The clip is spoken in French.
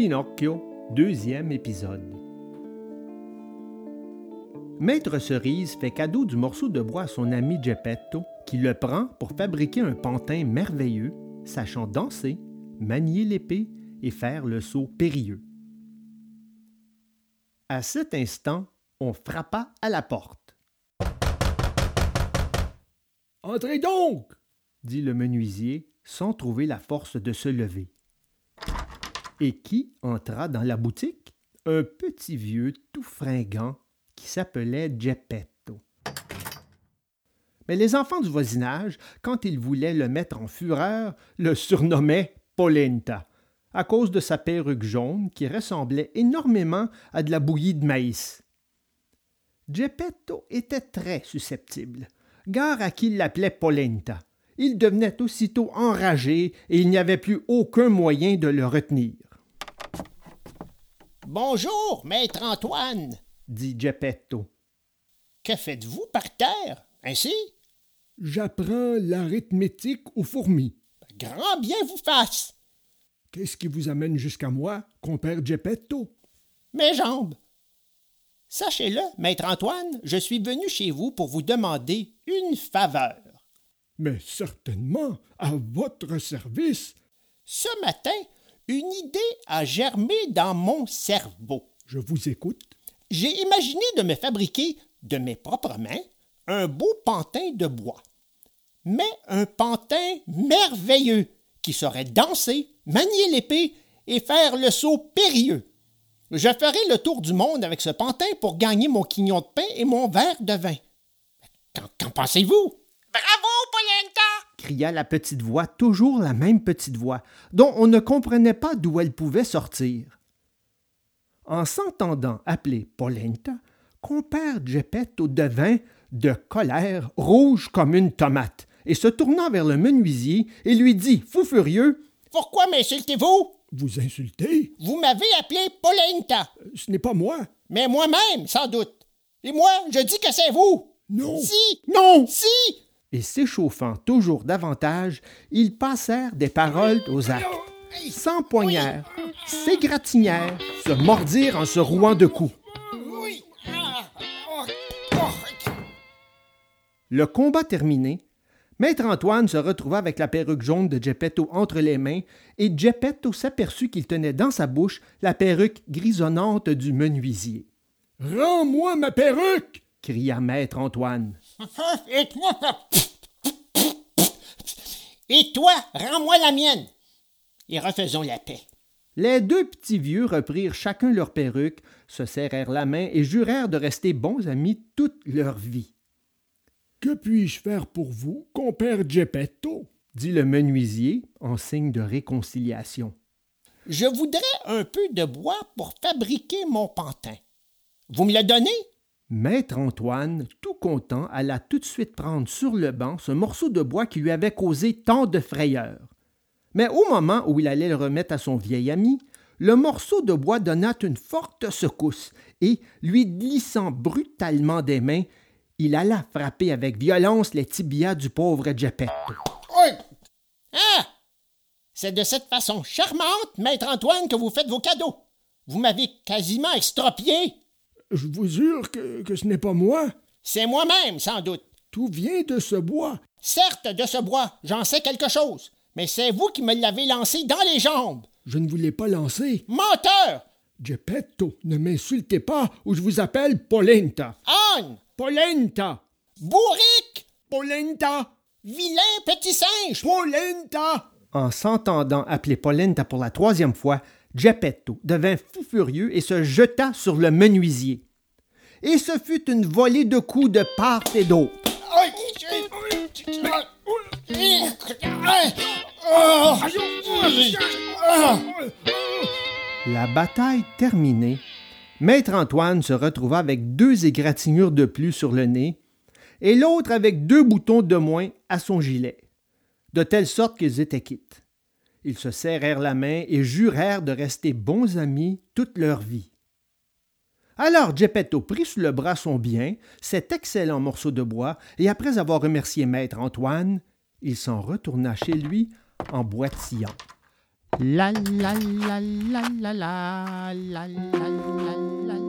Pinocchio, deuxième épisode. Maître Cerise fait cadeau du morceau de bois à son ami Geppetto, qui le prend pour fabriquer un pantin merveilleux, sachant danser, manier l'épée et faire le saut périlleux. À cet instant, on frappa à la porte. Entrez donc, dit le menuisier, sans trouver la force de se lever. Et qui entra dans la boutique? Un petit vieux tout fringant qui s'appelait Geppetto. Mais les enfants du voisinage, quand ils voulaient le mettre en fureur, le surnommaient Polenta, à cause de sa perruque jaune qui ressemblait énormément à de la bouillie de maïs. Geppetto était très susceptible, gare à qui l'appelait Polenta. Il devenait aussitôt enragé et il n'y avait plus aucun moyen de le retenir. Bonjour, maître Antoine, dit Geppetto. Que faites-vous par terre, ainsi? J'apprends l'arithmétique aux fourmis. Grand bien vous fasse. Qu'est-ce qui vous amène jusqu'à moi, compère Geppetto? Mes jambes. Sachez-le, maître Antoine, je suis venu chez vous pour vous demander une faveur. Mais certainement, à votre service. Ce matin, une idée a germé dans mon cerveau. Je vous écoute. J'ai imaginé de me fabriquer, de mes propres mains, un beau pantin de bois. Mais un pantin merveilleux qui saurait danser, manier l'épée et faire le saut périlleux. Je ferai le tour du monde avec ce pantin pour gagner mon quignon de pain et mon verre de vin. Qu'en pensez-vous? Bravo, Polenta! Cria la petite voix, toujours la même petite voix, dont on ne comprenait pas d'où elle pouvait sortir. En s'entendant appeler Polenta, compère Geppetto devint de colère rouge comme une tomate, et se tournant vers le menuisier, et lui dit, fou furieux, Pourquoi m'insultez-vous? Vous insultez? Vous m'avez appelé Polenta. Ce n'est pas moi. Mais moi-même, sans doute. Et moi, je dis que c'est vous. Non. Si! Non! Si! Et s'échauffant toujours davantage, ils passèrent des paroles aux actes. S'empoignèrent, s'égratignèrent, se mordirent en se rouant de coups. Oui! Le combat terminé, Maître Antoine se retrouva avec la perruque jaune de Geppetto entre les mains, et Geppetto s'aperçut qu'il tenait dans sa bouche la perruque grisonnante du menuisier. Rends-moi ma perruque! cria Maître Antoine. Et toi, rends-moi la mienne. Et refaisons la paix. Les deux petits vieux reprirent chacun leur perruque, se serrèrent la main et jurèrent de rester bons amis toute leur vie. Que puis-je faire pour vous, compère Geppetto? dit le menuisier en signe de réconciliation. Je voudrais un peu de bois pour fabriquer mon pantin. Vous me le donnez? Maître Antoine, tout content, alla tout de suite prendre sur le banc ce morceau de bois qui lui avait causé tant de frayeur. Mais au moment où il allait le remettre à son vieil ami, le morceau de bois donna une forte secousse et, lui glissant brutalement des mains, il alla frapper avec violence les tibias du pauvre Geppetto. Ah! C'est de cette façon charmante, maître Antoine, que vous faites vos cadeaux. Vous m'avez quasiment extropié. Je vous jure que, que ce n'est pas moi. C'est moi-même, sans doute. Tout vient de ce bois. Certes, de ce bois, j'en sais quelque chose, mais c'est vous qui me l'avez lancé dans les jambes. Je ne vous l'ai pas lancé. Menteur! Geppetto, ne m'insultez pas ou je vous appelle Polenta. Âne! Polenta! Bourrique! Polenta! Vilain petit singe! Polenta! En s'entendant appeler Polenta pour la troisième fois, Geppetto devint fou furieux et se jeta sur le menuisier. Et ce fut une volée de coups de part et d'autre. La bataille terminée, Maître Antoine se retrouva avec deux égratignures de plus sur le nez et l'autre avec deux boutons de moins à son gilet, de telle sorte qu'ils étaient quittes. Ils se serrèrent la main et jurèrent de rester bons amis toute leur vie. Alors Geppetto prit sous le bras son bien, cet excellent morceau de bois, et après avoir remercié maître Antoine, il s'en retourna chez lui en boitillant. La la la la la la la la la la la